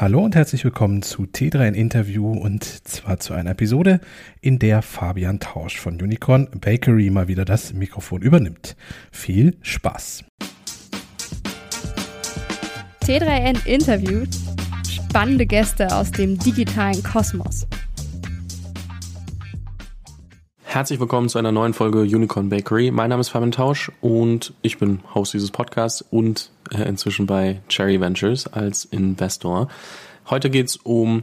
Hallo und herzlich willkommen zu T3 in Interview und zwar zu einer Episode, in der Fabian Tausch von Unicorn Bakery mal wieder das Mikrofon übernimmt. Viel Spaß! T3N Interview. Spannende Gäste aus dem digitalen Kosmos. Herzlich willkommen zu einer neuen Folge Unicorn Bakery. Mein Name ist Fabian Tausch und ich bin Host dieses Podcasts und äh, inzwischen bei Cherry Ventures als Investor. Heute geht es um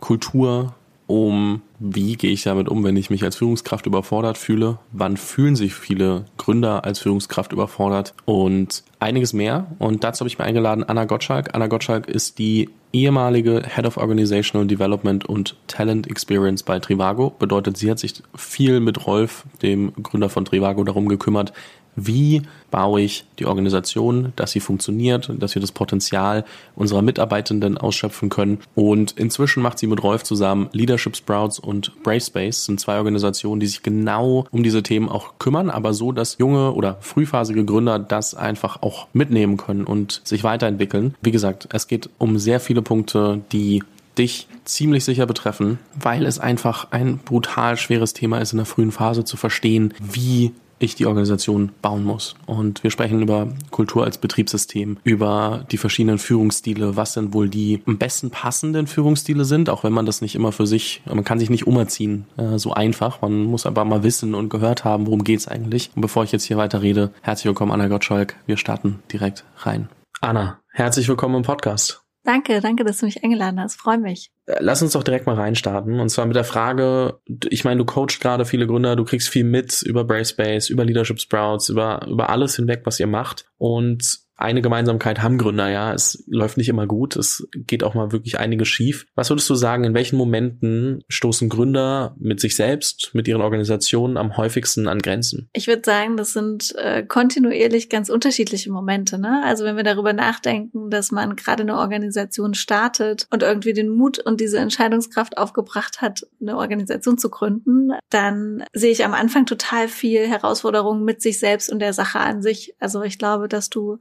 Kultur, um wie gehe ich damit um, wenn ich mich als Führungskraft überfordert fühle, wann fühlen sich viele Gründer als Führungskraft überfordert und einiges mehr. Und dazu habe ich mir eingeladen Anna Gottschalk. Anna Gottschalk ist die ehemalige Head of Organizational Development und Talent Experience bei Trivago. Bedeutet, sie hat sich viel mit Rolf, dem Gründer von Trivago, darum gekümmert, wie baue ich die Organisation, dass sie funktioniert, dass wir das Potenzial unserer Mitarbeitenden ausschöpfen können. Und inzwischen macht sie mit Rolf zusammen Leadership Sprouts und Brave Space, sind zwei Organisationen, die sich genau um diese Themen auch kümmern, aber so, dass junge oder frühphasige Gründer das einfach auch mitnehmen können und sich weiterentwickeln. Wie gesagt, es geht um sehr viele Punkte, die dich ziemlich sicher betreffen, weil es einfach ein brutal schweres Thema ist, in der frühen Phase zu verstehen, wie ich die Organisation bauen muss. Und wir sprechen über Kultur als Betriebssystem, über die verschiedenen Führungsstile, was denn wohl die am besten passenden Führungsstile sind, auch wenn man das nicht immer für sich, man kann sich nicht umerziehen, äh, so einfach. Man muss aber mal wissen und gehört haben, worum geht's eigentlich. Und bevor ich jetzt hier weiter rede, herzlich willkommen, Anna Gottschalk. Wir starten direkt rein. Anna, herzlich willkommen im Podcast. Danke, danke, dass du mich eingeladen hast. Freue mich. Äh, lass uns doch direkt mal reinstarten. Und zwar mit der Frage, ich meine, du coachst gerade viele Gründer, du kriegst viel mit über Bracebase, über Leadership Sprouts, über, über alles hinweg, was ihr macht. Und eine Gemeinsamkeit haben Gründer, ja. Es läuft nicht immer gut. Es geht auch mal wirklich einiges schief. Was würdest du sagen, in welchen Momenten stoßen Gründer mit sich selbst, mit ihren Organisationen am häufigsten an Grenzen? Ich würde sagen, das sind äh, kontinuierlich ganz unterschiedliche Momente. Ne? Also wenn wir darüber nachdenken, dass man gerade eine Organisation startet und irgendwie den Mut und diese Entscheidungskraft aufgebracht hat, eine Organisation zu gründen, dann sehe ich am Anfang total viel Herausforderungen mit sich selbst und der Sache an sich. Also ich glaube, dass du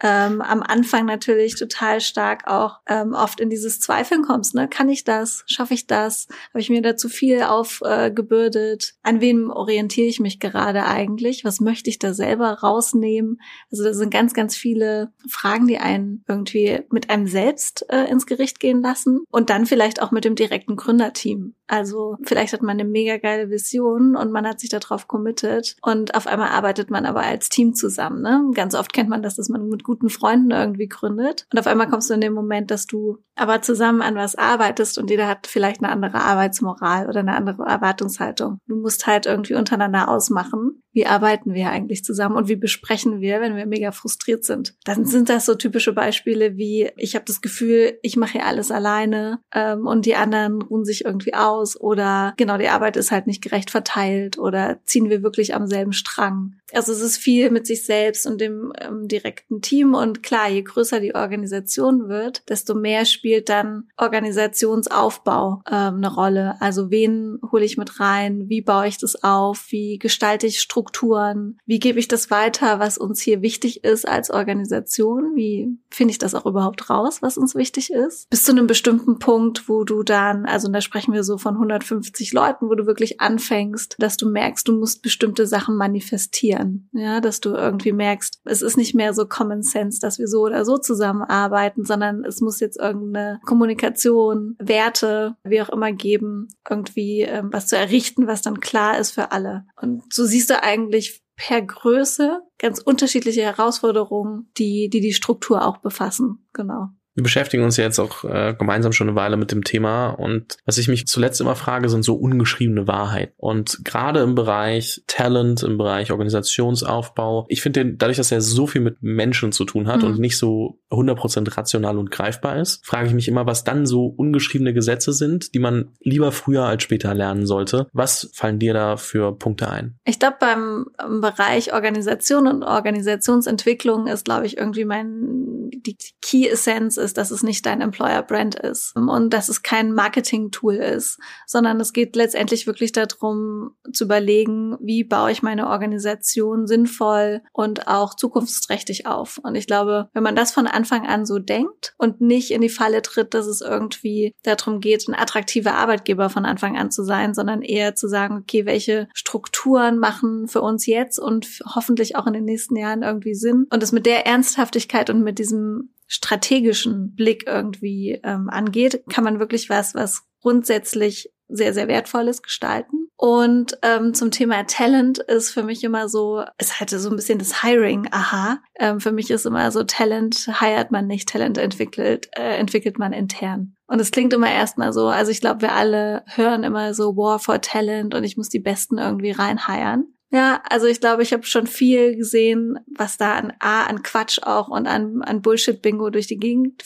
ähm, am Anfang natürlich total stark auch ähm, oft in dieses Zweifeln kommst. Ne? Kann ich das? Schaffe ich das? Habe ich mir da zu viel aufgebürdet? Äh, An wem orientiere ich mich gerade eigentlich? Was möchte ich da selber rausnehmen? Also da sind ganz, ganz viele Fragen, die einen irgendwie mit einem selbst äh, ins Gericht gehen lassen und dann vielleicht auch mit dem direkten Gründerteam. Also vielleicht hat man eine mega geile Vision und man hat sich darauf committed und auf einmal arbeitet man aber als Team zusammen. Ne? Ganz oft kennt man das, dass man mit guten Freunden irgendwie gründet und auf einmal kommst du in den Moment, dass du aber zusammen an was arbeitest und jeder hat vielleicht eine andere Arbeitsmoral oder eine andere Erwartungshaltung. Du musst halt irgendwie untereinander ausmachen, wie arbeiten wir eigentlich zusammen und wie besprechen wir, wenn wir mega frustriert sind. Dann sind das so typische Beispiele wie, ich habe das Gefühl, ich mache hier alles alleine ähm, und die anderen ruhen sich irgendwie aus oder genau, die Arbeit ist halt nicht gerecht verteilt oder ziehen wir wirklich am selben Strang. Also es ist viel mit sich selbst und dem ähm, direkten Team und klar, je größer die Organisation wird, desto mehr spielt dann Organisationsaufbau ähm, eine Rolle. Also wen hole ich mit rein, wie baue ich das auf, wie gestalte ich Strukturen Strukturen? Wie gebe ich das weiter, was uns hier wichtig ist als Organisation? Wie finde ich das auch überhaupt raus, was uns wichtig ist? Bis zu einem bestimmten Punkt, wo du dann, also da sprechen wir so von 150 Leuten, wo du wirklich anfängst, dass du merkst, du musst bestimmte Sachen manifestieren. Ja, dass du irgendwie merkst, es ist nicht mehr so Common Sense, dass wir so oder so zusammenarbeiten, sondern es muss jetzt irgendeine Kommunikation, Werte, wie auch immer geben, irgendwie ähm, was zu errichten, was dann klar ist für alle. Und so siehst du eigentlich per Größe ganz unterschiedliche Herausforderungen, die, die die Struktur auch befassen. Genau. Wir beschäftigen uns jetzt auch äh, gemeinsam schon eine Weile mit dem Thema und was ich mich zuletzt immer frage, sind so ungeschriebene Wahrheit. Und gerade im Bereich Talent, im Bereich Organisationsaufbau, ich finde dadurch, dass er so viel mit Menschen zu tun hat mhm. und nicht so 100% rational und greifbar ist, frage ich mich immer, was dann so ungeschriebene Gesetze sind, die man lieber früher als später lernen sollte. Was fallen dir da für Punkte ein? Ich glaube, beim Bereich Organisation und Organisationsentwicklung ist, glaube ich, irgendwie mein die Key Essenz ist, dass es nicht dein Employer-Brand ist und dass es kein Marketing-Tool ist, sondern es geht letztendlich wirklich darum zu überlegen, wie baue ich meine Organisation sinnvoll und auch zukunftsträchtig auf. Und ich glaube, wenn man das von Anfang an so denkt und nicht in die Falle tritt, dass es irgendwie darum geht, ein attraktiver Arbeitgeber von Anfang an zu sein, sondern eher zu sagen, okay, welche Strukturen machen für uns jetzt und hoffentlich auch in den nächsten Jahren irgendwie Sinn und es mit der Ernsthaftigkeit und mit diesem strategischen Blick irgendwie ähm, angeht, kann man wirklich was, was grundsätzlich sehr, sehr wertvolles gestalten. Und ähm, zum Thema Talent ist für mich immer so, es hatte so ein bisschen das Hiring, aha. Ähm, für mich ist immer so, Talent hired man nicht, Talent entwickelt, äh, entwickelt man intern. Und es klingt immer erstmal so, also ich glaube, wir alle hören immer so War for Talent und ich muss die Besten irgendwie reinheiern. Ja, also ich glaube, ich habe schon viel gesehen, was da an A, an Quatsch auch und an, an Bullshit-Bingo durch die Gegend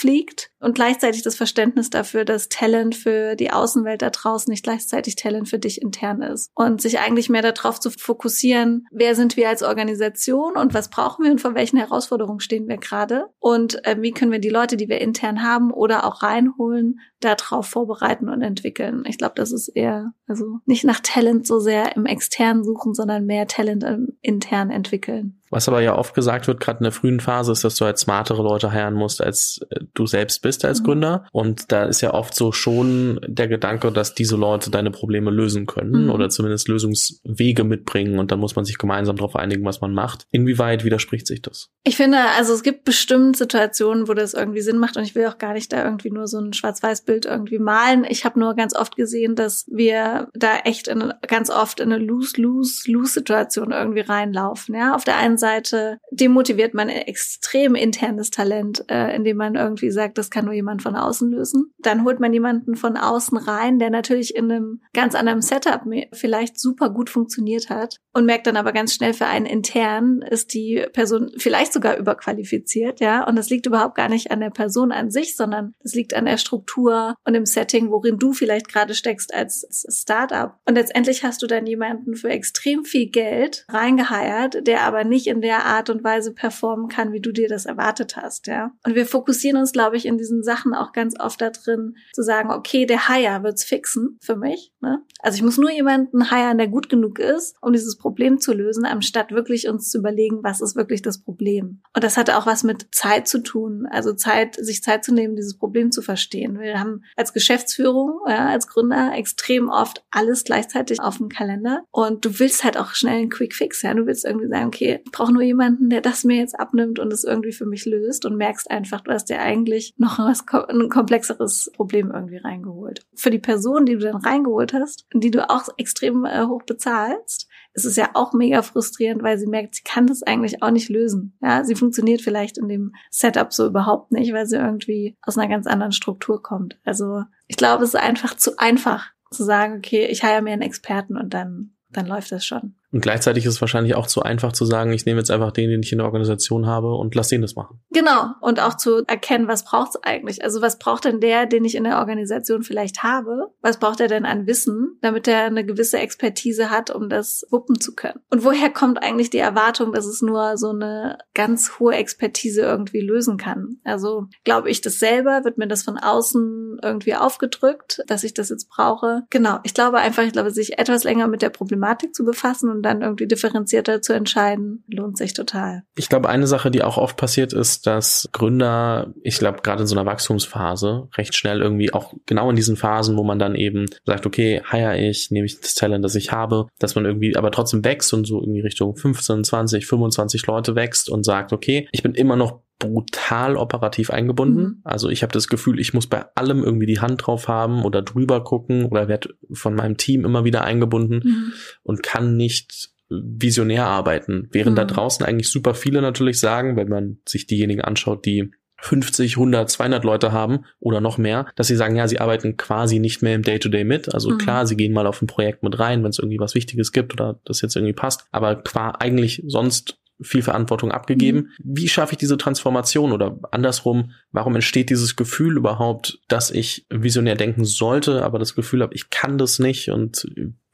fliegt und gleichzeitig das Verständnis dafür, dass Talent für die Außenwelt da draußen nicht gleichzeitig Talent für dich intern ist. Und sich eigentlich mehr darauf zu fokussieren, wer sind wir als Organisation und was brauchen wir und vor welchen Herausforderungen stehen wir gerade und äh, wie können wir die Leute, die wir intern haben oder auch reinholen, darauf vorbereiten und entwickeln. Ich glaube, das ist eher, also nicht nach Talent so sehr im externen suchen, sondern mehr Talent im intern entwickeln. Was aber ja oft gesagt wird, gerade in der frühen Phase, ist, dass du halt smartere Leute heiraten musst, als äh, du selbst bist als mhm. Gründer. Und da ist ja oft so schon der Gedanke, dass diese Leute deine Probleme lösen können mhm. oder zumindest Lösungswege mitbringen und dann muss man sich gemeinsam darauf einigen, was man macht. Inwieweit widerspricht sich das? Ich finde, also es gibt bestimmt Situationen, wo das irgendwie Sinn macht und ich will auch gar nicht da irgendwie nur so ein Schwarz-Weiß-Bild irgendwie malen. Ich habe nur ganz oft gesehen, dass wir da echt in, ganz oft in eine Lose-Lose-Lose-Situation irgendwie reinlaufen. Ja, auf der einen Seite demotiviert man extrem internes Talent, äh, indem man irgendwie sagt, das kann nur jemand von außen lösen. Dann holt man jemanden von außen rein, der natürlich in einem ganz anderen Setup vielleicht super gut funktioniert hat und merkt dann aber ganz schnell für einen intern ist die Person vielleicht sogar überqualifiziert, ja. Und das liegt überhaupt gar nicht an der Person an sich, sondern es liegt an der Struktur und im Setting, worin du vielleicht gerade steckst als Startup. Und letztendlich hast du dann jemanden für extrem viel Geld reingeheiert, der aber nicht in der Art und Weise performen kann, wie du dir das erwartet hast, ja. Und wir fokussieren uns, glaube ich, in diesen Sachen auch ganz oft da drin, zu sagen, okay, der Hire wird's fixen für mich, ne? Also ich muss nur jemanden hiren, der gut genug ist, um dieses Problem zu lösen, anstatt wirklich uns zu überlegen, was ist wirklich das Problem. Und das hatte auch was mit Zeit zu tun, also Zeit, sich Zeit zu nehmen, dieses Problem zu verstehen. Wir haben als Geschäftsführung, ja, als Gründer extrem oft alles gleichzeitig auf dem Kalender und du willst halt auch schnell einen Quick Fix, ja. Du willst irgendwie sagen, okay, brauche nur jemanden, der das mir jetzt abnimmt und es irgendwie für mich löst und merkst einfach, du hast dir eigentlich noch was, ein komplexeres Problem irgendwie reingeholt. Für die Person, die du dann reingeholt hast, die du auch extrem äh, hoch bezahlst, ist es ja auch mega frustrierend, weil sie merkt, sie kann das eigentlich auch nicht lösen. Ja, sie funktioniert vielleicht in dem Setup so überhaupt nicht, weil sie irgendwie aus einer ganz anderen Struktur kommt. Also ich glaube, es ist einfach zu einfach zu sagen, okay, ich heire mir einen Experten und dann, dann läuft das schon. Und gleichzeitig ist es wahrscheinlich auch zu einfach zu sagen, ich nehme jetzt einfach den, den ich in der Organisation habe und lass den das machen. Genau. Und auch zu erkennen, was braucht es eigentlich? Also was braucht denn der, den ich in der Organisation vielleicht habe? Was braucht er denn an Wissen, damit er eine gewisse Expertise hat, um das wuppen zu können? Und woher kommt eigentlich die Erwartung, dass es nur so eine ganz hohe Expertise irgendwie lösen kann? Also glaube ich das selber? Wird mir das von außen irgendwie aufgedrückt, dass ich das jetzt brauche? Genau. Ich glaube einfach, ich glaube, sich etwas länger mit der Problematik zu befassen und dann irgendwie differenzierter zu entscheiden, lohnt sich total. Ich glaube, eine Sache, die auch oft passiert, ist, dass Gründer, ich glaube, gerade in so einer Wachstumsphase recht schnell irgendwie auch genau in diesen Phasen, wo man dann eben sagt, okay, hire ich, nehme ich das Talent, das ich habe, dass man irgendwie aber trotzdem wächst und so irgendwie Richtung 15, 20, 25 Leute wächst und sagt, okay, ich bin immer noch brutal operativ eingebunden. Mhm. Also ich habe das Gefühl, ich muss bei allem irgendwie die Hand drauf haben oder drüber gucken oder werde von meinem Team immer wieder eingebunden mhm. und kann nicht visionär arbeiten. Während mhm. da draußen eigentlich super viele natürlich sagen, wenn man sich diejenigen anschaut, die 50, 100, 200 Leute haben oder noch mehr, dass sie sagen, ja, sie arbeiten quasi nicht mehr im Day-to-Day -Day mit. Also mhm. klar, sie gehen mal auf ein Projekt mit rein, wenn es irgendwie was Wichtiges gibt oder das jetzt irgendwie passt. Aber qua eigentlich sonst viel Verantwortung abgegeben. Mhm. Wie schaffe ich diese Transformation oder andersrum, warum entsteht dieses Gefühl überhaupt, dass ich visionär denken sollte, aber das Gefühl habe, ich kann das nicht und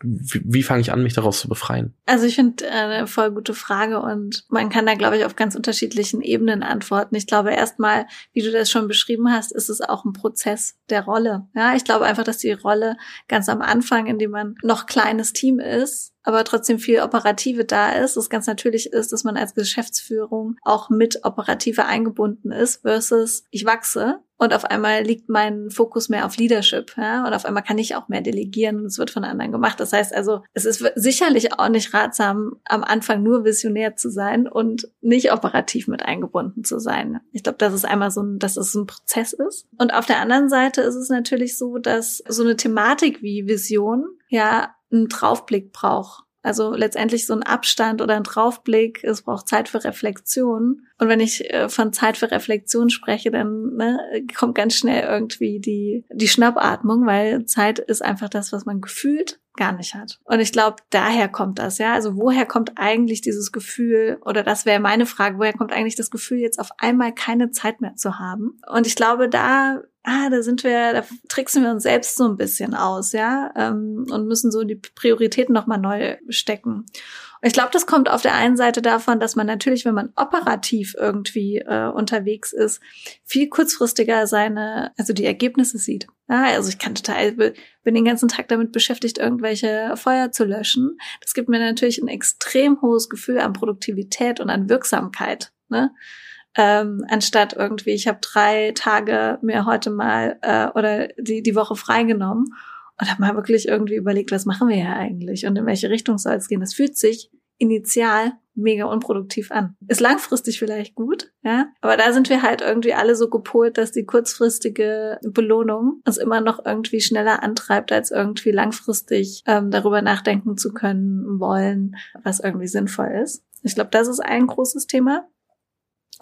wie, wie fange ich an, mich daraus zu befreien? Also ich finde äh, eine voll gute Frage und man kann da, glaube ich, auf ganz unterschiedlichen Ebenen antworten. Ich glaube erstmal, wie du das schon beschrieben hast, ist es auch ein Prozess der Rolle. Ja, ich glaube einfach, dass die Rolle ganz am Anfang, in dem man noch kleines Team ist, aber trotzdem viel Operative da ist, es ganz natürlich ist, dass man als Geschäftsführung auch mit Operative eingebunden ist, versus ich wachse und auf einmal liegt mein Fokus mehr auf Leadership, ja, und auf einmal kann ich auch mehr delegieren und es wird von anderen gemacht. Das heißt also, es ist sicherlich auch nicht ratsam, am Anfang nur visionär zu sein und nicht operativ mit eingebunden zu sein. Ich glaube, das ist einmal so ein, dass es ein Prozess ist. Und auf der anderen Seite ist es natürlich so, dass so eine Thematik wie Vision ja einen Draufblick braucht. Also letztendlich so ein Abstand oder ein Draufblick, es braucht Zeit für Reflexion. Und wenn ich äh, von Zeit für Reflexion spreche, dann ne, kommt ganz schnell irgendwie die, die Schnappatmung, weil Zeit ist einfach das, was man gefühlt gar nicht hat. Und ich glaube, daher kommt das, ja. Also woher kommt eigentlich dieses Gefühl, oder das wäre meine Frage, woher kommt eigentlich das Gefühl, jetzt auf einmal keine Zeit mehr zu haben? Und ich glaube, da ah, da sind wir, da tricksen wir uns selbst so ein bisschen aus, ja, ähm, und müssen so die Prioritäten nochmal neu stecken. Ich glaube, das kommt auf der einen Seite davon, dass man natürlich, wenn man operativ irgendwie äh, unterwegs ist, viel kurzfristiger seine, also die Ergebnisse sieht. Ja, also ich kann total, bin den ganzen Tag damit beschäftigt, irgendwelche Feuer zu löschen. Das gibt mir natürlich ein extrem hohes Gefühl an Produktivität und an Wirksamkeit. Ne? Ähm, anstatt irgendwie, ich habe drei Tage mir heute mal äh, oder die, die Woche freigenommen und habe mal wirklich irgendwie überlegt, was machen wir ja eigentlich und in welche Richtung soll es gehen. Das fühlt sich initial mega unproduktiv an. Ist langfristig vielleicht gut, ja, aber da sind wir halt irgendwie alle so gepolt, dass die kurzfristige Belohnung uns immer noch irgendwie schneller antreibt, als irgendwie langfristig ähm, darüber nachdenken zu können wollen, was irgendwie sinnvoll ist. Ich glaube, das ist ein großes Thema.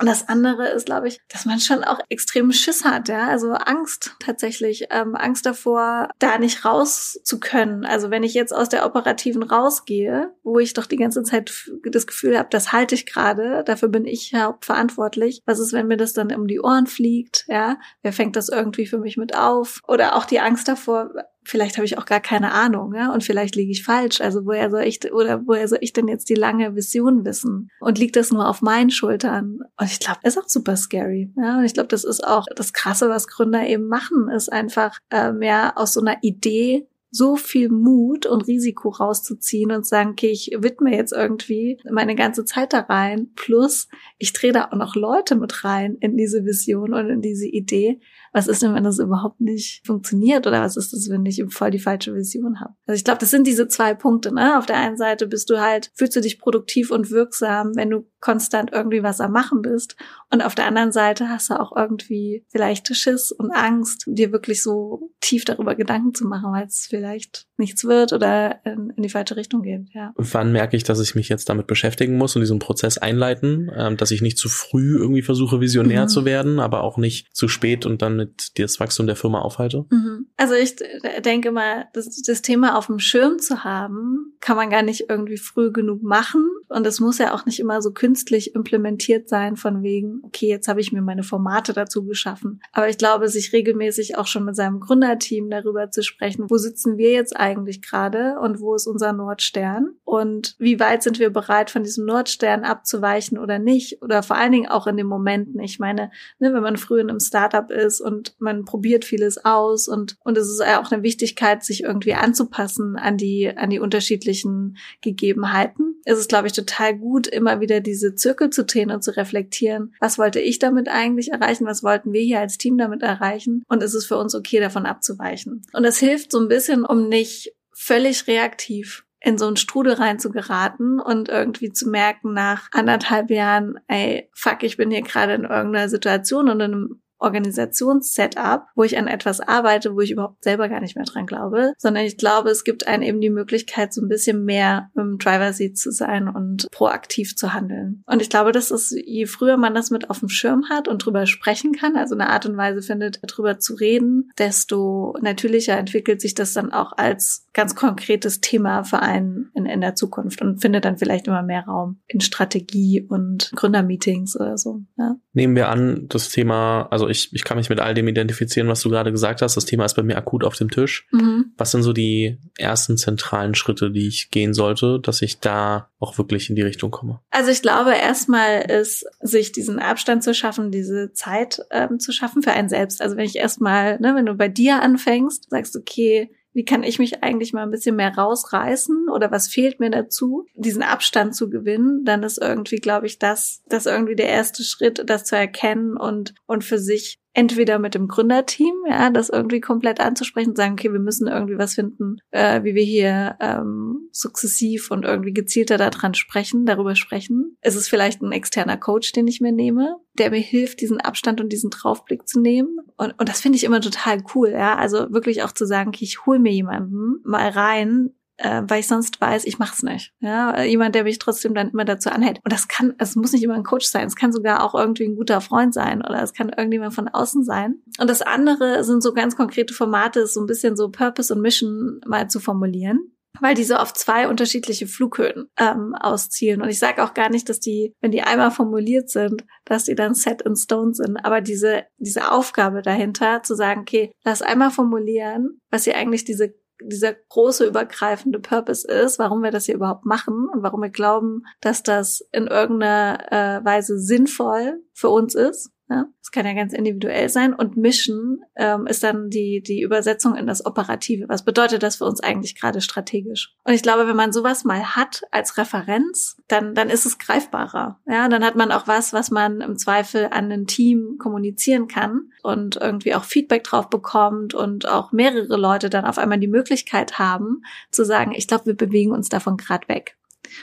Und das andere ist, glaube ich, dass man schon auch extrem Schiss hat, ja, also Angst tatsächlich, ähm, Angst davor, da nicht raus zu können. Also wenn ich jetzt aus der operativen rausgehe, wo ich doch die ganze Zeit das Gefühl habe, das halte ich gerade, dafür bin ich hauptverantwortlich. Was ist, wenn mir das dann um die Ohren fliegt, ja? Wer fängt das irgendwie für mich mit auf? Oder auch die Angst davor, vielleicht habe ich auch gar keine Ahnung, ja, und vielleicht liege ich falsch. Also woher soll ich oder woher soll ich denn jetzt die lange Vision wissen? Und liegt das nur auf meinen Schultern? Und ich glaube, ist auch super scary, ja. Und ich glaube, das ist auch das Krasse, was Gründer eben machen, ist einfach äh, mehr aus so einer Idee so viel Mut und Risiko rauszuziehen und sagen, okay, ich widme jetzt irgendwie meine ganze Zeit da rein. Plus, ich drehe da auch noch Leute mit rein in diese Vision und in diese Idee was ist denn, wenn das überhaupt nicht funktioniert oder was ist das, wenn ich voll die falsche Vision habe? Also ich glaube, das sind diese zwei Punkte. Ne? Auf der einen Seite bist du halt, fühlst du dich produktiv und wirksam, wenn du konstant irgendwie was am Machen bist. Und auf der anderen Seite hast du auch irgendwie vielleicht Schiss und Angst, dir wirklich so tief darüber Gedanken zu machen, weil es vielleicht nichts wird oder in, in, die falsche Richtung geht. Ja. Wann merke ich, dass ich mich jetzt damit beschäftigen muss und diesen Prozess einleiten, ähm, dass ich nicht zu früh irgendwie versuche, visionär mhm. zu werden, aber auch nicht zu spät und dann mit das Wachstum der Firma aufhalte? Mhm. Also ich denke mal, das, das Thema auf dem Schirm zu haben, kann man gar nicht irgendwie früh genug machen. Und es muss ja auch nicht immer so künstlich implementiert sein, von wegen, okay, jetzt habe ich mir meine Formate dazu geschaffen. Aber ich glaube, sich regelmäßig auch schon mit seinem Gründerteam darüber zu sprechen, wo sitzen wir jetzt eigentlich gerade und wo ist unser Nordstern und wie weit sind wir bereit, von diesem Nordstern abzuweichen oder nicht oder vor allen Dingen auch in den Momenten. Ich meine, ne, wenn man früh in einem Startup ist und man probiert vieles aus und und es ist ja auch eine Wichtigkeit, sich irgendwie anzupassen an die an die unterschiedlichen Gegebenheiten. Es ist, glaube ich, total gut, immer wieder diese Zirkel zu drehen und zu reflektieren. Was wollte ich damit eigentlich erreichen? Was wollten wir hier als Team damit erreichen? Und ist es für uns okay, davon abzuweichen? Und das hilft so ein bisschen, um nicht völlig reaktiv in so einen Strudel rein zu geraten und irgendwie zu merken nach anderthalb Jahren, ey, fuck, ich bin hier gerade in irgendeiner Situation und in einem Organisationssetup, wo ich an etwas arbeite, wo ich überhaupt selber gar nicht mehr dran glaube, sondern ich glaube, es gibt einem eben die Möglichkeit, so ein bisschen mehr im Driver Seat zu sein und proaktiv zu handeln. Und ich glaube, das ist, je früher man das mit auf dem Schirm hat und drüber sprechen kann, also eine Art und Weise findet, drüber zu reden, desto natürlicher entwickelt sich das dann auch als ganz konkretes Thema für einen in, in der Zukunft und findet dann vielleicht immer mehr Raum in Strategie und Gründermeetings oder so. Ja. Nehmen wir an, das Thema, also ich, ich kann mich mit all dem identifizieren, was du gerade gesagt hast. Das Thema ist bei mir akut auf dem Tisch. Mhm. Was sind so die ersten zentralen Schritte, die ich gehen sollte, dass ich da auch wirklich in die Richtung komme? Also ich glaube, erstmal ist, sich diesen Abstand zu schaffen, diese Zeit ähm, zu schaffen für einen selbst. Also wenn ich erstmal, ne, wenn du bei dir anfängst, sagst, okay, wie kann ich mich eigentlich mal ein bisschen mehr rausreißen oder was fehlt mir dazu, diesen Abstand zu gewinnen, dann ist irgendwie, glaube ich, das, das irgendwie der erste Schritt, das zu erkennen und, und für sich entweder mit dem Gründerteam, ja, das irgendwie komplett anzusprechen und sagen, okay, wir müssen irgendwie was finden, äh, wie wir hier ähm, sukzessiv und irgendwie gezielter daran sprechen, darüber sprechen. Es ist vielleicht ein externer Coach, den ich mir nehme, der mir hilft, diesen Abstand und diesen Draufblick zu nehmen. Und, und das finde ich immer total cool, ja. Also wirklich auch zu sagen, okay, ich hole mir jemanden mal rein, äh, weil ich sonst weiß, ich mach's nicht. Ja, jemand, der mich trotzdem dann immer dazu anhält. Und das kann, es muss nicht immer ein Coach sein, es kann sogar auch irgendwie ein guter Freund sein oder es kann irgendjemand von außen sein. Und das andere sind so ganz konkrete Formate, so ein bisschen so Purpose und Mission mal zu formulieren weil die so auf zwei unterschiedliche Flughöhen ähm, auszielen. Und ich sage auch gar nicht, dass die, wenn die einmal formuliert sind, dass die dann set in stone sind. Aber diese, diese Aufgabe dahinter, zu sagen, okay, lass einmal formulieren, was hier eigentlich diese dieser große übergreifende Purpose ist, warum wir das hier überhaupt machen und warum wir glauben, dass das in irgendeiner äh, Weise sinnvoll für uns ist. Ja, das kann ja ganz individuell sein. Und Mission ähm, ist dann die, die Übersetzung in das Operative. Was bedeutet das für uns eigentlich gerade strategisch? Und ich glaube, wenn man sowas mal hat als Referenz, dann, dann ist es greifbarer. Ja, dann hat man auch was, was man im Zweifel an ein Team kommunizieren kann und irgendwie auch Feedback drauf bekommt und auch mehrere Leute dann auf einmal die Möglichkeit haben zu sagen, ich glaube, wir bewegen uns davon gerade weg.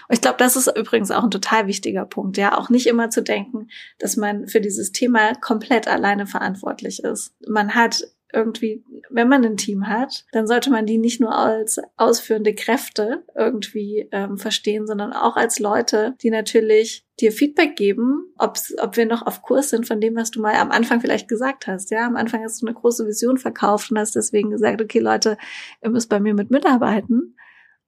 Und ich glaube, das ist übrigens auch ein total wichtiger Punkt, ja, auch nicht immer zu denken, dass man für dieses Thema komplett alleine verantwortlich ist. Man hat irgendwie, wenn man ein Team hat, dann sollte man die nicht nur als ausführende Kräfte irgendwie ähm, verstehen, sondern auch als Leute, die natürlich dir Feedback geben, ob's, ob wir noch auf Kurs sind von dem, was du mal am Anfang vielleicht gesagt hast. Ja, am Anfang hast du eine große Vision verkauft und hast deswegen gesagt, okay, Leute, ihr müsst bei mir mit mitarbeiten.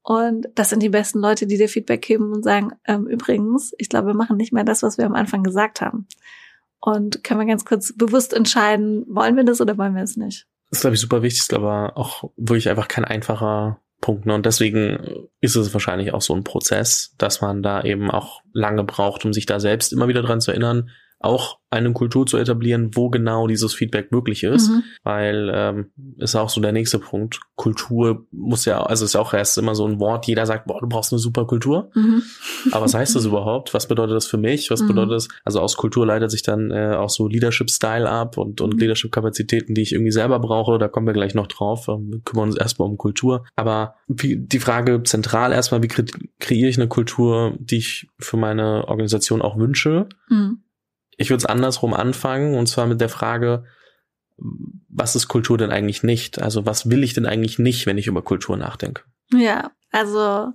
Und das sind die besten Leute, die dir Feedback geben und sagen, ähm, übrigens, ich glaube, wir machen nicht mehr das, was wir am Anfang gesagt haben. Und können wir ganz kurz bewusst entscheiden, wollen wir das oder wollen wir es nicht? Das ist, glaube ich, super wichtig, aber auch wirklich einfach kein einfacher Punkt. Ne? Und deswegen ist es wahrscheinlich auch so ein Prozess, dass man da eben auch lange braucht, um sich da selbst immer wieder dran zu erinnern, auch eine Kultur zu etablieren, wo genau dieses Feedback möglich ist, mhm. weil ähm, ist auch so der nächste Punkt. Kultur muss ja, also ist auch erst immer so ein Wort. Jeder sagt, boah, du brauchst eine super Kultur. Mhm. Aber was heißt das überhaupt? Was bedeutet das für mich? Was mhm. bedeutet das? Also aus Kultur leitet sich dann äh, auch so Leadership-Style ab und und mhm. Leadership-Kapazitäten, die ich irgendwie selber brauche. Da kommen wir gleich noch drauf. Ähm, wir kümmern uns erstmal um Kultur. Aber wie, die Frage zentral erstmal, wie kre kreiere ich eine Kultur, die ich für meine Organisation auch wünsche? Ich würde es andersrum anfangen und zwar mit der Frage, was ist Kultur denn eigentlich nicht? Also was will ich denn eigentlich nicht, wenn ich über Kultur nachdenke? Ja, also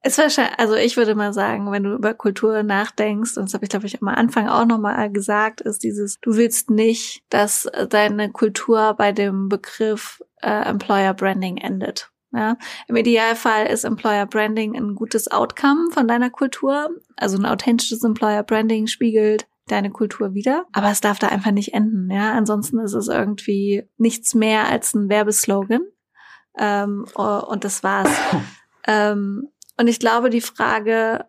es wahrscheinlich, also ich würde mal sagen, wenn du über Kultur nachdenkst, und das habe ich glaube ich am Anfang auch nochmal gesagt, ist dieses, du willst nicht, dass deine Kultur bei dem Begriff äh, Employer Branding endet. Ja, Im Idealfall ist Employer Branding ein gutes Outcome von deiner Kultur. Also ein authentisches Employer Branding spiegelt deine Kultur wieder. Aber es darf da einfach nicht enden. Ja, ansonsten ist es irgendwie nichts mehr als ein Werbeslogan. Ähm, und das war's. ähm, und ich glaube, die Frage,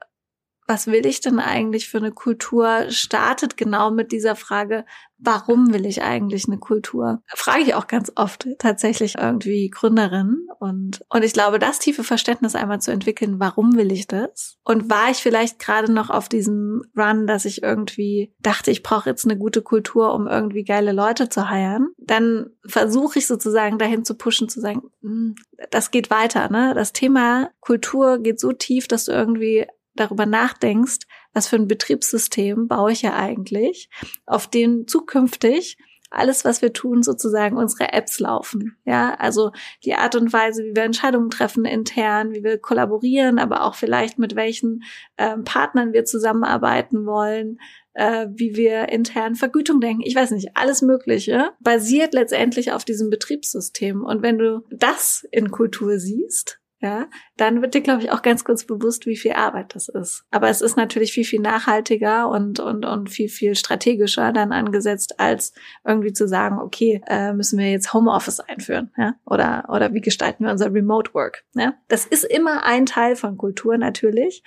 was will ich denn eigentlich für eine Kultur, startet genau mit dieser Frage, warum will ich eigentlich eine Kultur? Frage ich auch ganz oft tatsächlich irgendwie Gründerinnen und, und ich glaube, das tiefe Verständnis einmal zu entwickeln, warum will ich das? Und war ich vielleicht gerade noch auf diesem Run, dass ich irgendwie dachte, ich brauche jetzt eine gute Kultur, um irgendwie geile Leute zu heiern? Dann versuche ich sozusagen dahin zu pushen, zu sagen, hm, das geht weiter, ne? Das Thema Kultur geht so tief, dass du irgendwie darüber nachdenkst, was für ein Betriebssystem baue ich ja eigentlich, auf dem zukünftig alles, was wir tun, sozusagen unsere Apps laufen. Ja, also die Art und Weise, wie wir Entscheidungen treffen intern, wie wir kollaborieren, aber auch vielleicht mit welchen ähm, Partnern wir zusammenarbeiten wollen, äh, wie wir intern Vergütung denken. Ich weiß nicht, alles Mögliche basiert letztendlich auf diesem Betriebssystem. Und wenn du das in Kultur siehst, ja, dann wird dir, glaube ich, auch ganz kurz bewusst, wie viel Arbeit das ist. Aber es ist natürlich viel, viel nachhaltiger und, und, und viel, viel strategischer dann angesetzt, als irgendwie zu sagen, okay, äh, müssen wir jetzt Homeoffice einführen, ja, oder, oder wie gestalten wir unser Remote Work, ja. Das ist immer ein Teil von Kultur natürlich.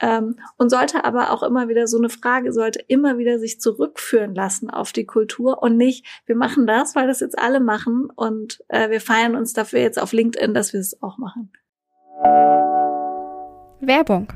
Ähm, und sollte aber auch immer wieder so eine Frage, sollte immer wieder sich zurückführen lassen auf die Kultur und nicht, wir machen das, weil das jetzt alle machen und äh, wir feiern uns dafür jetzt auf LinkedIn, dass wir es auch machen. Werbung.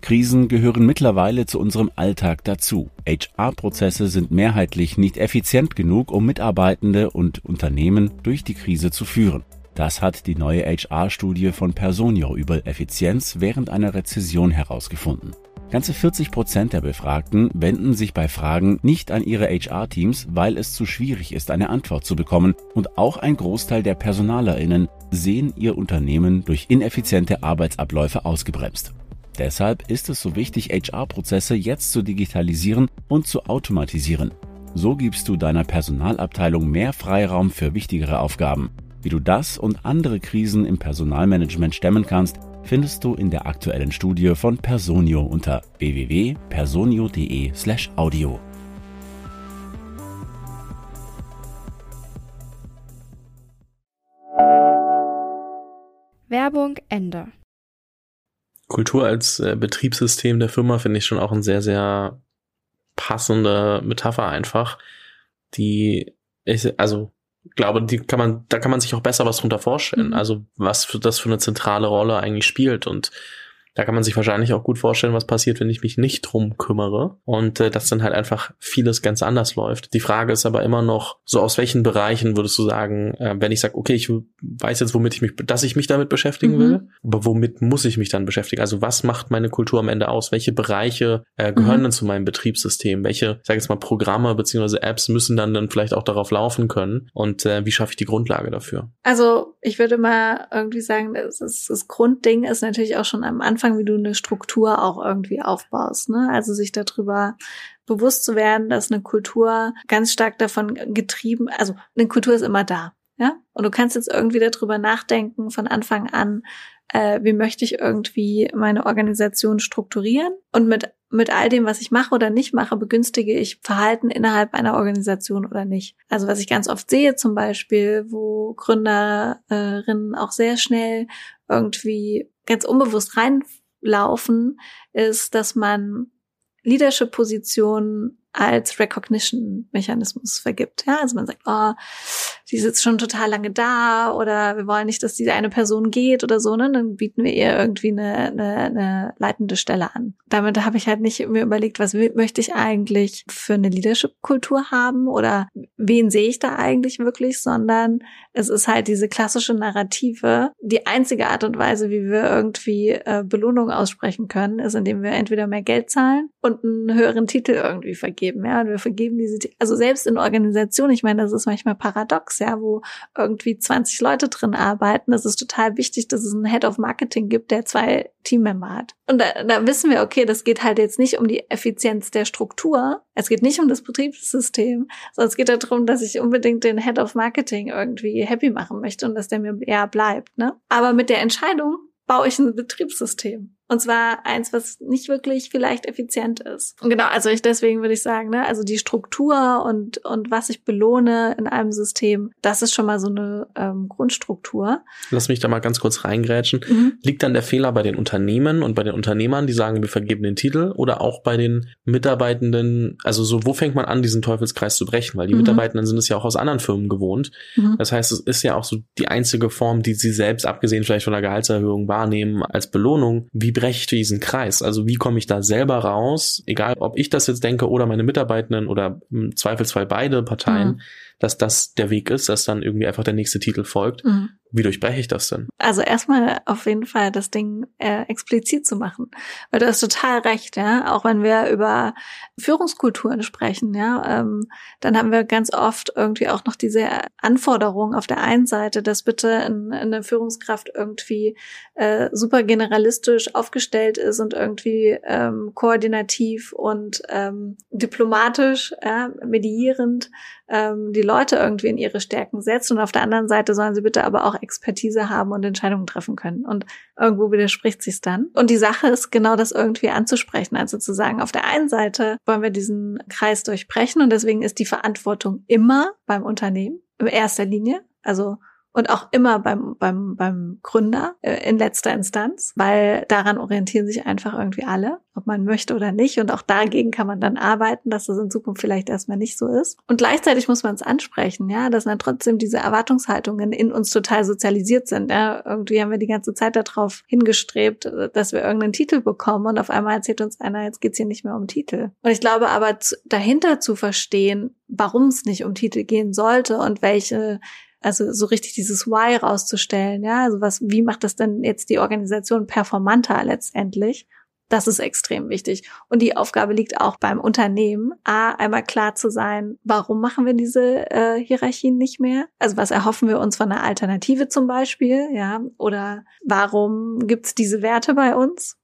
Krisen gehören mittlerweile zu unserem Alltag dazu. HR-Prozesse sind mehrheitlich nicht effizient genug, um Mitarbeitende und Unternehmen durch die Krise zu führen. Das hat die neue HR-Studie von Personio über Effizienz während einer Rezession herausgefunden. Ganze 40 Prozent der Befragten wenden sich bei Fragen nicht an ihre HR-Teams, weil es zu schwierig ist, eine Antwort zu bekommen. Und auch ein Großteil der PersonalerInnen sehen ihr Unternehmen durch ineffiziente Arbeitsabläufe ausgebremst. Deshalb ist es so wichtig, HR-Prozesse jetzt zu digitalisieren und zu automatisieren. So gibst du deiner Personalabteilung mehr Freiraum für wichtigere Aufgaben. Wie du das und andere Krisen im Personalmanagement stemmen kannst, findest du in der aktuellen Studie von Personio unter www.personio.de/audio. Werbung Ende. Kultur als äh, Betriebssystem der Firma finde ich schon auch ein sehr, sehr passende Metapher einfach, die ich, also glaube, die kann man, da kann man sich auch besser was drunter vorstellen. Mhm. Also was für das für eine zentrale Rolle eigentlich spielt und da kann man sich wahrscheinlich auch gut vorstellen, was passiert, wenn ich mich nicht drum kümmere und äh, dass dann halt einfach vieles ganz anders läuft. Die Frage ist aber immer noch, so aus welchen Bereichen würdest du sagen, äh, wenn ich sage, okay, ich weiß jetzt, womit ich mich, dass ich mich damit beschäftigen mhm. will, aber womit muss ich mich dann beschäftigen? Also was macht meine Kultur am Ende aus? Welche Bereiche äh, gehören mhm. denn zu meinem Betriebssystem? Welche, sag ich jetzt mal, Programme beziehungsweise Apps müssen dann dann vielleicht auch darauf laufen können? Und äh, wie schaffe ich die Grundlage dafür? Also ich würde mal irgendwie sagen, das, ist, das Grundding ist natürlich auch schon am Anfang Anfang, wie du eine Struktur auch irgendwie aufbaust. Ne? Also sich darüber bewusst zu werden, dass eine Kultur ganz stark davon getrieben, also eine Kultur ist immer da. Ja? Und du kannst jetzt irgendwie darüber nachdenken von Anfang an, äh, wie möchte ich irgendwie meine Organisation strukturieren und mit mit all dem, was ich mache oder nicht mache, begünstige ich Verhalten innerhalb einer Organisation oder nicht. Also was ich ganz oft sehe zum Beispiel, wo Gründerinnen auch sehr schnell irgendwie ganz unbewusst reinlaufen, ist, dass man Leadership-Positionen als Recognition-Mechanismus vergibt. Ja, also man sagt, oh, die sitzt schon total lange da oder wir wollen nicht, dass diese eine Person geht oder so, ne? Dann bieten wir ihr irgendwie eine, eine, eine leitende Stelle an. Damit habe ich halt nicht mir überlegt, was möchte ich eigentlich für eine Leadership-Kultur haben oder wen sehe ich da eigentlich wirklich, sondern es ist halt diese klassische Narrative. Die einzige Art und Weise, wie wir irgendwie äh, Belohnung aussprechen können, ist, indem wir entweder mehr Geld zahlen und einen höheren Titel irgendwie vergeben. Ja, und wir vergeben diese, also selbst in Organisationen, ich meine, das ist manchmal paradox, ja, wo irgendwie 20 Leute drin arbeiten. Es ist total wichtig, dass es einen Head of Marketing gibt, der zwei Teammember hat. Und da, da wissen wir, okay, das geht halt jetzt nicht um die Effizienz der Struktur. Es geht nicht um das Betriebssystem, sondern es geht darum, dass ich unbedingt den Head of Marketing irgendwie happy machen möchte und dass der mir eher bleibt, ne? Aber mit der Entscheidung baue ich ein Betriebssystem. Und zwar eins, was nicht wirklich vielleicht effizient ist. Und genau, also ich deswegen würde ich sagen, ne, also die Struktur und, und was ich belohne in einem System, das ist schon mal so eine ähm, Grundstruktur. Lass mich da mal ganz kurz reingrätschen. Mhm. Liegt dann der Fehler bei den Unternehmen und bei den Unternehmern, die sagen, wir vergeben den Titel oder auch bei den Mitarbeitenden, also so, wo fängt man an, diesen Teufelskreis zu brechen? Weil die mhm. Mitarbeitenden sind es ja auch aus anderen Firmen gewohnt. Mhm. Das heißt, es ist ja auch so die einzige Form, die sie selbst, abgesehen vielleicht von der Gehaltserhöhung, wahrnehmen als Belohnung. Wie breche ich diesen Kreis? Also wie komme ich da selber raus, egal ob ich das jetzt denke oder meine Mitarbeitenden oder im Zweifelsfall beide Parteien, mhm. Dass das der Weg ist, dass dann irgendwie einfach der nächste Titel folgt. Mhm. Wie durchbreche ich das denn? Also erstmal auf jeden Fall das Ding äh, explizit zu machen. Weil du hast total recht, ja. Auch wenn wir über Führungskulturen sprechen, ja, ähm, dann haben wir ganz oft irgendwie auch noch diese Anforderung auf der einen Seite, dass bitte eine, eine Führungskraft irgendwie äh, super generalistisch aufgestellt ist und irgendwie ähm, koordinativ und ähm, diplomatisch, ja, medierend ähm, die Leute irgendwie in ihre Stärken setzt. Und auf der anderen Seite sollen sie bitte aber auch Expertise haben und Entscheidungen treffen können. Und irgendwo widerspricht sich's dann. Und die Sache ist genau das irgendwie anzusprechen. Also zu sagen, auf der einen Seite wollen wir diesen Kreis durchbrechen und deswegen ist die Verantwortung immer beim Unternehmen in erster Linie. Also und auch immer beim, beim, beim Gründer äh, in letzter Instanz, weil daran orientieren sich einfach irgendwie alle, ob man möchte oder nicht. Und auch dagegen kann man dann arbeiten, dass das in Zukunft vielleicht erstmal nicht so ist. Und gleichzeitig muss man es ansprechen, ja, dass dann trotzdem diese Erwartungshaltungen in uns total sozialisiert sind. Ja. Irgendwie haben wir die ganze Zeit darauf hingestrebt, dass wir irgendeinen Titel bekommen und auf einmal erzählt uns einer, jetzt geht's hier nicht mehr um Titel. Und ich glaube aber dahinter zu verstehen, warum es nicht um Titel gehen sollte und welche also so richtig dieses Why rauszustellen, ja, also was, wie macht das denn jetzt die Organisation performanter letztendlich? Das ist extrem wichtig. Und die Aufgabe liegt auch beim Unternehmen, A, einmal klar zu sein, warum machen wir diese äh, Hierarchien nicht mehr? Also was erhoffen wir uns von einer Alternative zum Beispiel, ja? Oder warum gibt's diese Werte bei uns?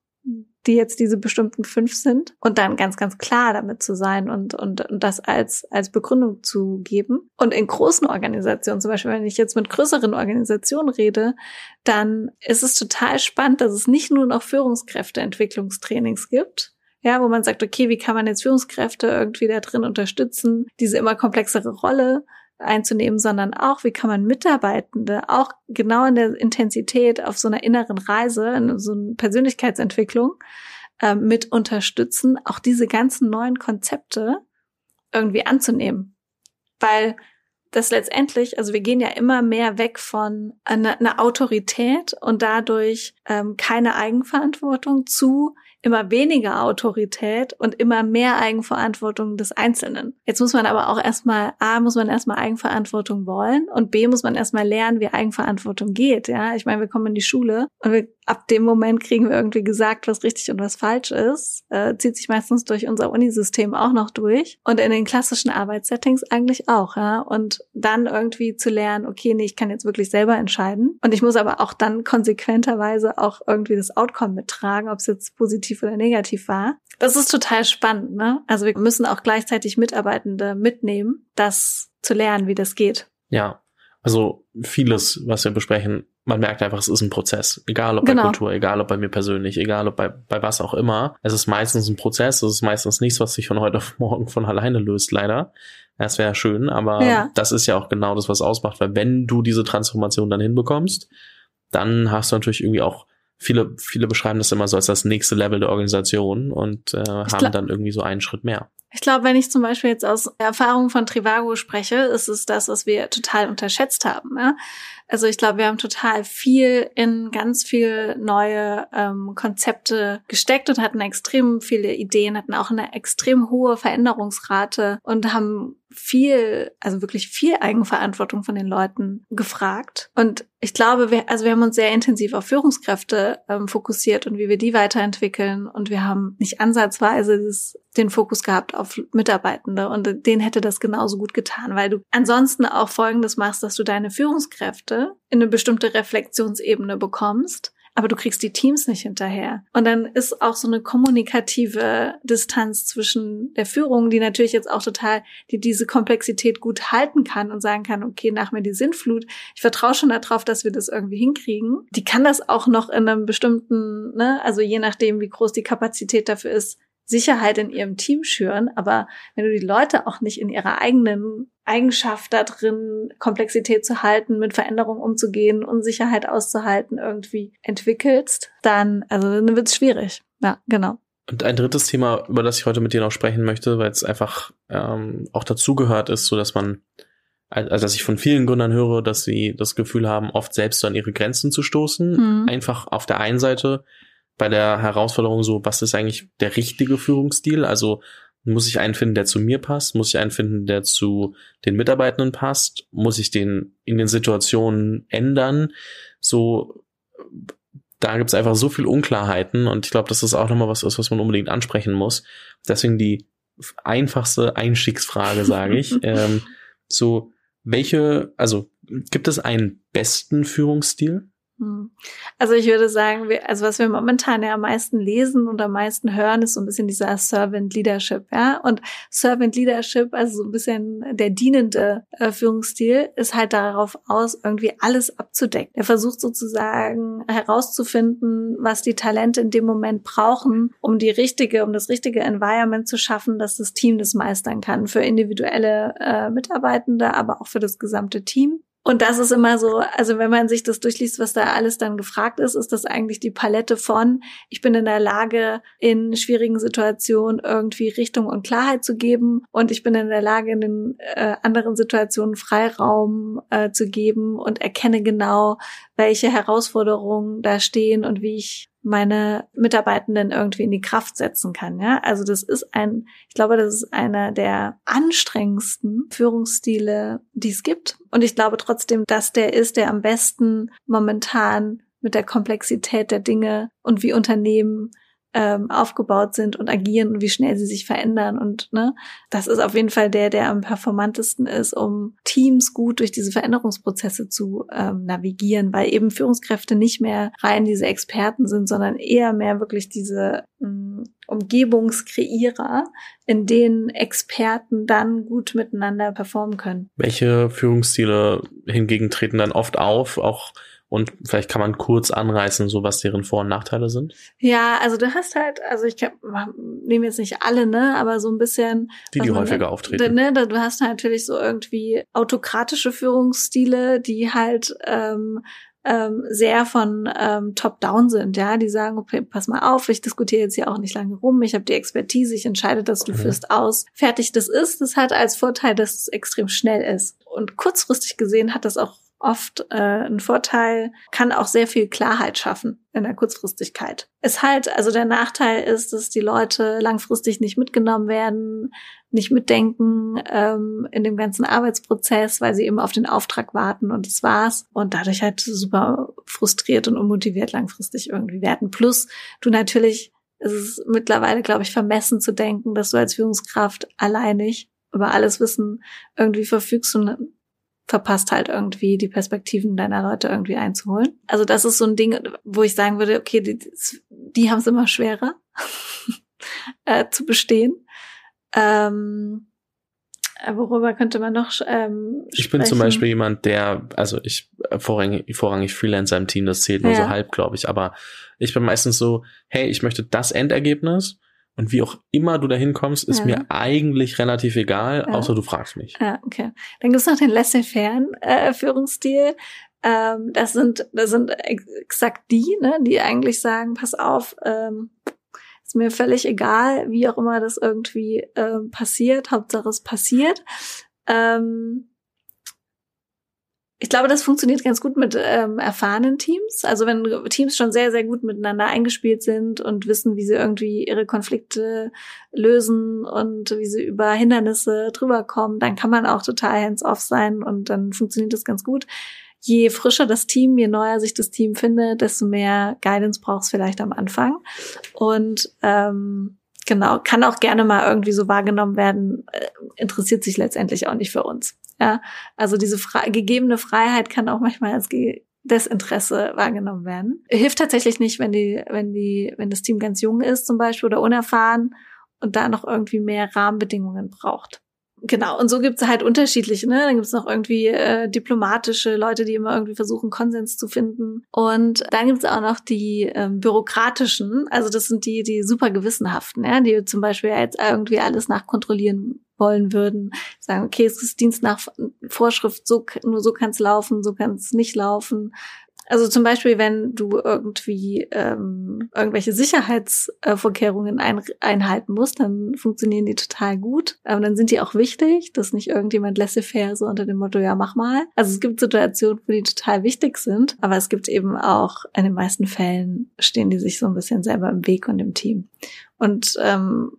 Die jetzt diese bestimmten fünf sind. Und dann ganz, ganz klar damit zu sein und, und, und das als, als Begründung zu geben. Und in großen Organisationen, zum Beispiel, wenn ich jetzt mit größeren Organisationen rede, dann ist es total spannend, dass es nicht nur noch Führungskräfteentwicklungstrainings gibt, ja, wo man sagt, okay, wie kann man jetzt Führungskräfte irgendwie da drin unterstützen, diese immer komplexere Rolle einzunehmen, sondern auch, wie kann man Mitarbeitende auch genau in der Intensität auf so einer inneren Reise, in so einer Persönlichkeitsentwicklung äh, mit unterstützen, auch diese ganzen neuen Konzepte irgendwie anzunehmen. Weil das letztendlich, also wir gehen ja immer mehr weg von einer, einer Autorität und dadurch ähm, keine Eigenverantwortung zu, immer weniger Autorität und immer mehr Eigenverantwortung des Einzelnen. Jetzt muss man aber auch erstmal, A, muss man erstmal Eigenverantwortung wollen und B, muss man erstmal lernen, wie Eigenverantwortung geht. Ja, ich meine, wir kommen in die Schule und wir, ab dem Moment kriegen wir irgendwie gesagt, was richtig und was falsch ist. Äh, zieht sich meistens durch unser Unisystem auch noch durch und in den klassischen Arbeitssettings eigentlich auch. Ja, und dann irgendwie zu lernen, okay, nee, ich kann jetzt wirklich selber entscheiden und ich muss aber auch dann konsequenterweise auch irgendwie das Outcome mittragen, ob es jetzt positiv positiv oder negativ war. Das ist total spannend, ne? Also wir müssen auch gleichzeitig Mitarbeitende mitnehmen, das zu lernen, wie das geht. Ja, also vieles, was wir besprechen, man merkt einfach, es ist ein Prozess. Egal ob genau. bei Kultur, egal ob bei mir persönlich, egal ob bei, bei was auch immer. Es ist meistens ein Prozess, es ist meistens nichts, was sich von heute auf morgen von alleine löst, leider. Das wäre schön, aber ja. das ist ja auch genau das, was ausmacht, weil wenn du diese Transformation dann hinbekommst, dann hast du natürlich irgendwie auch viele, viele beschreiben das immer so als das nächste Level der Organisation und äh, haben dann irgendwie so einen Schritt mehr. Ich glaube, wenn ich zum Beispiel jetzt aus Erfahrungen von Trivago spreche, ist es das, was wir total unterschätzt haben. Ja? Also ich glaube, wir haben total viel in ganz viel neue ähm, Konzepte gesteckt und hatten extrem viele Ideen, hatten auch eine extrem hohe Veränderungsrate und haben viel, also wirklich viel Eigenverantwortung von den Leuten gefragt. Und ich glaube, wir, also wir haben uns sehr intensiv auf Führungskräfte ähm, fokussiert und wie wir die weiterentwickeln. Und wir haben nicht ansatzweise das, den Fokus gehabt auf Mitarbeitende. Und denen hätte das genauso gut getan, weil du ansonsten auch Folgendes machst, dass du deine Führungskräfte in eine bestimmte Reflexionsebene bekommst aber du kriegst die Teams nicht hinterher. Und dann ist auch so eine kommunikative Distanz zwischen der Führung, die natürlich jetzt auch total, die diese Komplexität gut halten kann und sagen kann, okay, nach mir die Sinnflut. Ich vertraue schon darauf, dass wir das irgendwie hinkriegen. Die kann das auch noch in einem bestimmten, ne, also je nachdem, wie groß die Kapazität dafür ist, Sicherheit in ihrem Team schüren, aber wenn du die Leute auch nicht in ihrer eigenen Eigenschaft da drin, Komplexität zu halten, mit Veränderungen umzugehen, Unsicherheit auszuhalten, irgendwie entwickelst, dann, also dann wird es schwierig. Ja, genau. Und ein drittes Thema, über das ich heute mit dir noch sprechen möchte, weil es einfach ähm, auch dazugehört ist, so dass man, also dass ich von vielen Gründern höre, dass sie das Gefühl haben, oft selbst an ihre Grenzen zu stoßen. Mhm. Einfach auf der einen Seite bei der Herausforderung so, was ist eigentlich der richtige Führungsstil? Also Muss ich einen finden, der zu mir passt? Muss ich einen finden, der zu den Mitarbeitenden passt? Muss ich den in den Situationen ändern? So, da gibt's einfach so viel Unklarheiten und ich glaube, dass das auch nochmal was ist, was man unbedingt ansprechen muss. Deswegen die einfachste Einstiegsfrage, sage ich. ähm, so, welche, also gibt es einen besten Führungsstil? Hm. Also ich würde sagen, wir, also was wir momentan ja am meisten lesen und am meisten hören, ist so ein bisschen dieser Servant Leadership, ja. Und Servant Leadership, also so ein bisschen der dienende äh, Führungsstil, ist halt darauf aus, irgendwie alles abzudecken. Er versucht sozusagen herauszufinden, was die Talente in dem Moment brauchen, um die richtige, um das richtige Environment zu schaffen, dass das Team das meistern kann. Für individuelle äh, Mitarbeitende, aber auch für das gesamte Team. Und das ist immer so, also wenn man sich das durchliest, was da alles dann gefragt ist, ist das eigentlich die Palette von, ich bin in der Lage, in schwierigen Situationen irgendwie Richtung und Klarheit zu geben und ich bin in der Lage, in den äh, anderen Situationen Freiraum äh, zu geben und erkenne genau, welche Herausforderungen da stehen und wie ich meine Mitarbeitenden irgendwie in die Kraft setzen kann. Ja, also das ist ein, ich glaube, das ist einer der anstrengendsten Führungsstile, die es gibt. Und ich glaube trotzdem, dass der ist, der am besten momentan mit der Komplexität der Dinge und wie Unternehmen ähm, aufgebaut sind und agieren und wie schnell sie sich verändern. Und ne, das ist auf jeden Fall der, der am performantesten ist, um Teams gut durch diese Veränderungsprozesse zu ähm, navigieren, weil eben Führungskräfte nicht mehr rein diese Experten sind, sondern eher mehr wirklich diese ähm, Umgebungskreierer, in denen Experten dann gut miteinander performen können. Welche Führungsstile hingegen treten dann oft auf, auch und vielleicht kann man kurz anreißen, so was deren Vor- und Nachteile sind. Ja, also du hast halt, also ich nehme jetzt nicht alle, ne, aber so ein bisschen. Die, die häufiger nennt, auftreten. Ne, du hast natürlich so irgendwie autokratische Führungsstile, die halt ähm, ähm, sehr von ähm, Top-Down sind, ja, die sagen, okay, pass mal auf, ich diskutiere jetzt hier auch nicht lange rum, ich habe die Expertise, ich entscheide dass du mhm. führst aus. Fertig das ist, das hat als Vorteil, dass es extrem schnell ist. Und kurzfristig gesehen hat das auch oft äh, ein Vorteil, kann auch sehr viel Klarheit schaffen in der Kurzfristigkeit. Es halt, also der Nachteil ist, dass die Leute langfristig nicht mitgenommen werden, nicht mitdenken ähm, in dem ganzen Arbeitsprozess, weil sie eben auf den Auftrag warten und das war's. Und dadurch halt super frustriert und unmotiviert langfristig irgendwie werden. Plus du natürlich, es ist mittlerweile, glaube ich, vermessen zu denken, dass du als Führungskraft alleinig über alles Wissen irgendwie verfügst und verpasst halt irgendwie die Perspektiven deiner Leute irgendwie einzuholen. Also das ist so ein Ding, wo ich sagen würde, okay, die, die haben es immer schwerer äh, zu bestehen. Ähm, äh, worüber könnte man noch ähm, Ich bin zum Beispiel jemand, der, also ich äh, vorrangig, vorrangig Freelancer im Team, das zählt nur ja. so halb, glaube ich, aber ich bin meistens so, hey, ich möchte das Endergebnis und wie auch immer du dahin kommst, ist ja. mir eigentlich relativ egal, ja. außer du fragst mich. Ja, okay. Dann gibt's noch den laissez-faire äh. Ähm, das sind, das sind exakt die, ne, die eigentlich sagen, pass auf, ähm, ist mir völlig egal, wie auch immer das irgendwie äh, passiert, Hauptsache es passiert. Ähm, ich glaube, das funktioniert ganz gut mit ähm, erfahrenen Teams. Also wenn Teams schon sehr, sehr gut miteinander eingespielt sind und wissen, wie sie irgendwie ihre Konflikte lösen und wie sie über Hindernisse drüber kommen, dann kann man auch total hands-off sein und dann funktioniert das ganz gut. Je frischer das Team, je neuer sich das Team findet, desto mehr Guidance braucht es vielleicht am Anfang. Und ähm, genau, kann auch gerne mal irgendwie so wahrgenommen werden, äh, interessiert sich letztendlich auch nicht für uns. Ja, also diese frei, gegebene Freiheit kann auch manchmal als Desinteresse wahrgenommen werden. Hilft tatsächlich nicht, wenn die, wenn die, wenn das Team ganz jung ist zum Beispiel oder unerfahren und da noch irgendwie mehr Rahmenbedingungen braucht. Genau, und so gibt's halt unterschiedliche, ne? Dann gibt's noch irgendwie äh, diplomatische Leute, die immer irgendwie versuchen, Konsens zu finden. Und dann gibt's auch noch die ähm, bürokratischen, also das sind die, die super gewissenhaften, ja, die zum Beispiel jetzt irgendwie alles nachkontrollieren wollen würden, sagen, okay, es ist Dienst nach Vorschrift, so, nur so kann es laufen, so kann es nicht laufen. Also zum Beispiel, wenn du irgendwie ähm, irgendwelche Sicherheitsvorkehrungen ein, einhalten musst, dann funktionieren die total gut. Aber dann sind die auch wichtig, dass nicht irgendjemand laissez-faire so unter dem Motto, ja, mach mal. Also es gibt Situationen, wo die total wichtig sind, aber es gibt eben auch, in den meisten Fällen stehen die sich so ein bisschen selber im Weg und im Team. Und ähm,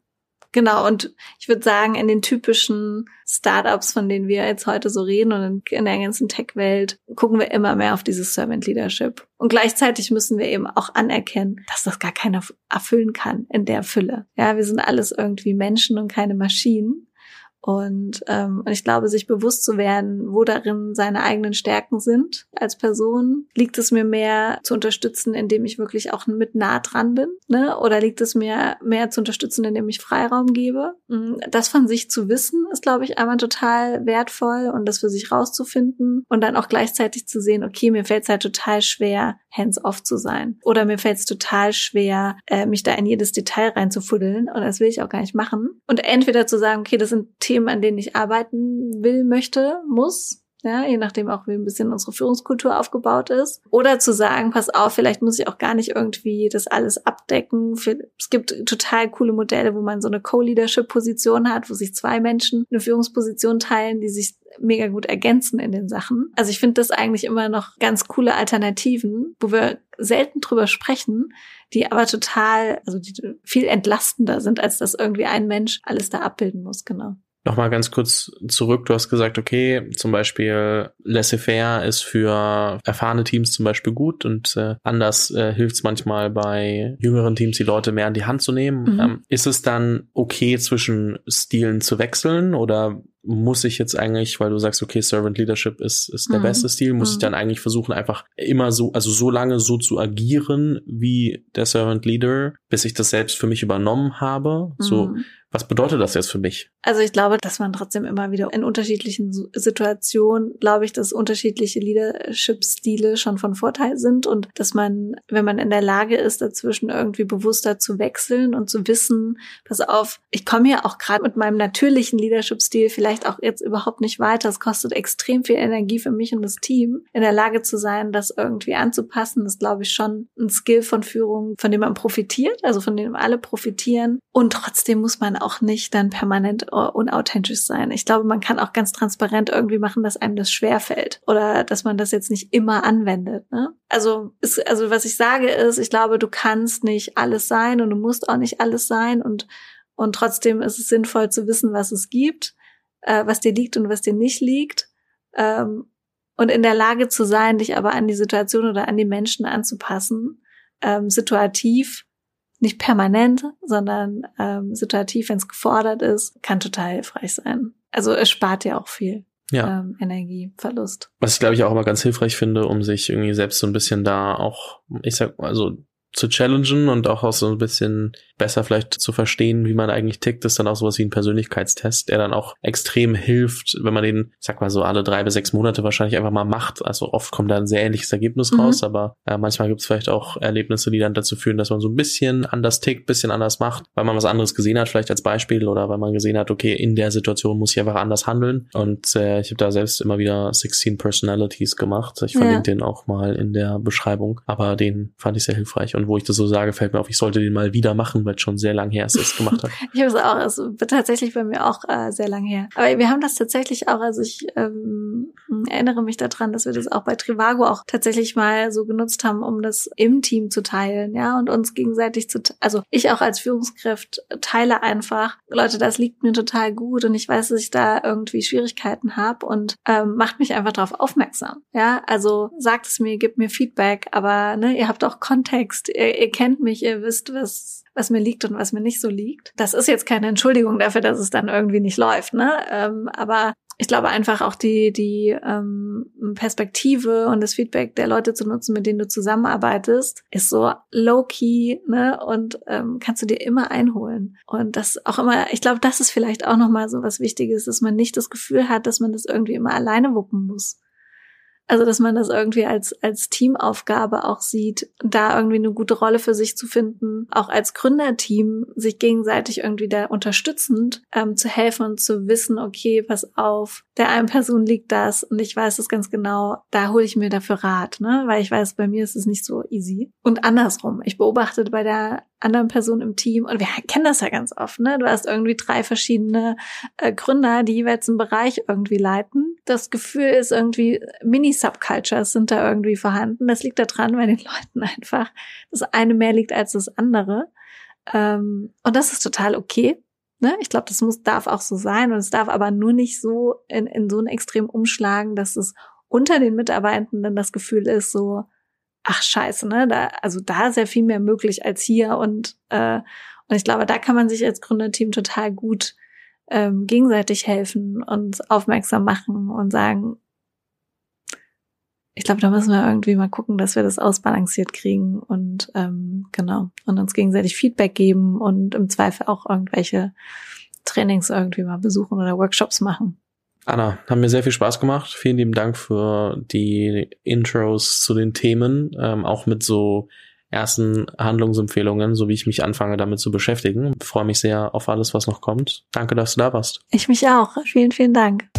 Genau, und ich würde sagen, in den typischen Startups, von denen wir jetzt heute so reden und in der ganzen Tech-Welt, gucken wir immer mehr auf dieses Servant Leadership. Und gleichzeitig müssen wir eben auch anerkennen, dass das gar keiner erfüllen kann in der Fülle. Ja, wir sind alles irgendwie Menschen und keine Maschinen. Und, ähm, und ich glaube, sich bewusst zu werden, wo darin seine eigenen Stärken sind als Person, liegt es mir mehr zu unterstützen, indem ich wirklich auch mit nah dran bin, ne? Oder liegt es mir mehr zu unterstützen, indem ich Freiraum gebe? Mm, das von sich zu wissen, ist, glaube ich, einmal total wertvoll und das für sich rauszufinden und dann auch gleichzeitig zu sehen, okay, mir fällt es halt total schwer, hands-off zu sein. Oder mir fällt es total schwer, äh, mich da in jedes Detail reinzufuddeln und das will ich auch gar nicht machen. Und entweder zu sagen, okay, das sind Themen, an denen ich arbeiten will, möchte, muss, ja, je nachdem auch, wie ein bisschen unsere Führungskultur aufgebaut ist. Oder zu sagen, pass auf, vielleicht muss ich auch gar nicht irgendwie das alles abdecken. Es gibt total coole Modelle, wo man so eine Co-Leadership-Position hat, wo sich zwei Menschen eine Führungsposition teilen, die sich mega gut ergänzen in den Sachen. Also ich finde das eigentlich immer noch ganz coole Alternativen, wo wir selten drüber sprechen, die aber total, also die viel entlastender sind, als dass irgendwie ein Mensch alles da abbilden muss, genau. Nochmal ganz kurz zurück. Du hast gesagt, okay, zum Beispiel laissez-faire ist für erfahrene Teams zum Beispiel gut und äh, anders äh, hilft es manchmal bei jüngeren Teams, die Leute mehr in die Hand zu nehmen. Mhm. Ähm, ist es dann okay, zwischen Stilen zu wechseln oder muss ich jetzt eigentlich, weil du sagst, okay, Servant Leadership ist, ist der mhm. beste Stil, muss mhm. ich dann eigentlich versuchen, einfach immer so, also so lange so zu agieren wie der Servant Leader, bis ich das selbst für mich übernommen habe. Mhm. So, was bedeutet das jetzt für mich? Also ich glaube, dass man trotzdem immer wieder in unterschiedlichen Situationen, glaube ich, dass unterschiedliche Leadership-Stile schon von Vorteil sind und dass man, wenn man in der Lage ist, dazwischen irgendwie bewusster zu wechseln und zu wissen, pass auf, ich komme ja auch gerade mit meinem natürlichen Leadership-Stil vielleicht auch jetzt überhaupt nicht weiter. Es kostet extrem viel Energie für mich und das Team. In der Lage zu sein, das irgendwie anzupassen, ist, glaube ich, schon ein Skill von Führung, von dem man profitiert, also von dem alle profitieren. Und trotzdem muss man auch nicht dann permanent unauthentisch sein. Ich glaube, man kann auch ganz transparent irgendwie machen, dass einem das schwerfällt oder dass man das jetzt nicht immer anwendet. Ne? Also, ist, also was ich sage ist, ich glaube, du kannst nicht alles sein und du musst auch nicht alles sein und und trotzdem ist es sinnvoll zu wissen, was es gibt, äh, was dir liegt und was dir nicht liegt. Ähm, und in der Lage zu sein, dich aber an die Situation oder an die Menschen anzupassen, ähm, situativ nicht permanent, sondern ähm, situativ, wenn es gefordert ist, kann total hilfreich sein. Also es spart ja auch viel. Ja. Ähm, Energieverlust. Was ich glaube ich auch immer ganz hilfreich finde, um sich irgendwie selbst so ein bisschen da auch, ich sag, also zu challengen und auch, auch so ein bisschen besser vielleicht zu verstehen, wie man eigentlich tickt, ist dann auch sowas wie ein Persönlichkeitstest, der dann auch extrem hilft, wenn man den, sag mal so alle drei bis sechs Monate wahrscheinlich einfach mal macht. Also oft kommt da ein sehr ähnliches Ergebnis mhm. raus, aber äh, manchmal gibt es vielleicht auch Erlebnisse, die dann dazu führen, dass man so ein bisschen anders tickt, bisschen anders macht, weil man was anderes gesehen hat, vielleicht als Beispiel oder weil man gesehen hat, okay, in der Situation muss ich einfach anders handeln. Und äh, ich habe da selbst immer wieder 16 Personalities gemacht. Ich verlinke ja. den auch mal in der Beschreibung, aber den fand ich sehr hilfreich. Und wo ich das so sage, fällt mir auf, ich sollte den mal wieder machen, weil es schon sehr lang her ist, dass es gemacht habe. ich habe es auch, also tatsächlich bei mir auch äh, sehr lang her. Aber wir haben das tatsächlich auch, also ich ähm, erinnere mich daran, dass wir das auch bei Trivago auch tatsächlich mal so genutzt haben, um das im Team zu teilen, ja, und uns gegenseitig zu, also ich auch als Führungskraft teile einfach, Leute, das liegt mir total gut und ich weiß, dass ich da irgendwie Schwierigkeiten habe und ähm, macht mich einfach darauf aufmerksam, ja, also sagt es mir, gibt mir Feedback, aber ne, ihr habt auch Kontext, ihr, ihr kennt mich, ihr wisst, was was mir liegt und was mir nicht so liegt. Das ist jetzt keine Entschuldigung dafür, dass es dann irgendwie nicht läuft, ne? Ähm, aber ich glaube einfach auch die, die ähm, Perspektive und das Feedback der Leute zu nutzen, mit denen du zusammenarbeitest, ist so low-key, ne? Und ähm, kannst du dir immer einholen. Und das auch immer, ich glaube, das ist vielleicht auch nochmal so was Wichtiges, dass man nicht das Gefühl hat, dass man das irgendwie immer alleine wuppen muss. Also, dass man das irgendwie als, als Teamaufgabe auch sieht, da irgendwie eine gute Rolle für sich zu finden, auch als Gründerteam sich gegenseitig irgendwie da unterstützend ähm, zu helfen und zu wissen, okay, pass auf, der einen Person liegt das und ich weiß es ganz genau, da hole ich mir dafür Rat, ne? Weil ich weiß, bei mir ist es nicht so easy. Und andersrum, ich beobachte bei der anderen Person im Team. Und wir kennen das ja ganz oft, ne? Du hast irgendwie drei verschiedene äh, Gründer, die jeweils einen Bereich irgendwie leiten. Das Gefühl ist irgendwie, Mini-Subcultures sind da irgendwie vorhanden. Das liegt daran, weil den Leuten einfach das eine mehr liegt als das andere. Ähm, und das ist total okay. Ne? Ich glaube, das muss, darf auch so sein und es darf aber nur nicht so in, in so ein Extrem umschlagen, dass es unter den Mitarbeitenden das Gefühl ist, so, ach scheiße, ne? Da, also da ist ja viel mehr möglich als hier und, äh, und ich glaube, da kann man sich als Gründerteam total gut ähm, gegenseitig helfen und aufmerksam machen und sagen, ich glaube, da müssen wir irgendwie mal gucken, dass wir das ausbalanciert kriegen und ähm, genau und uns gegenseitig Feedback geben und im Zweifel auch irgendwelche Trainings irgendwie mal besuchen oder Workshops machen. Anna, haben mir sehr viel Spaß gemacht. Vielen lieben Dank für die Intros zu den Themen, ähm, auch mit so ersten Handlungsempfehlungen, so wie ich mich anfange damit zu beschäftigen. Ich freue mich sehr auf alles, was noch kommt. Danke, dass du da warst. Ich mich auch. Vielen, vielen Dank.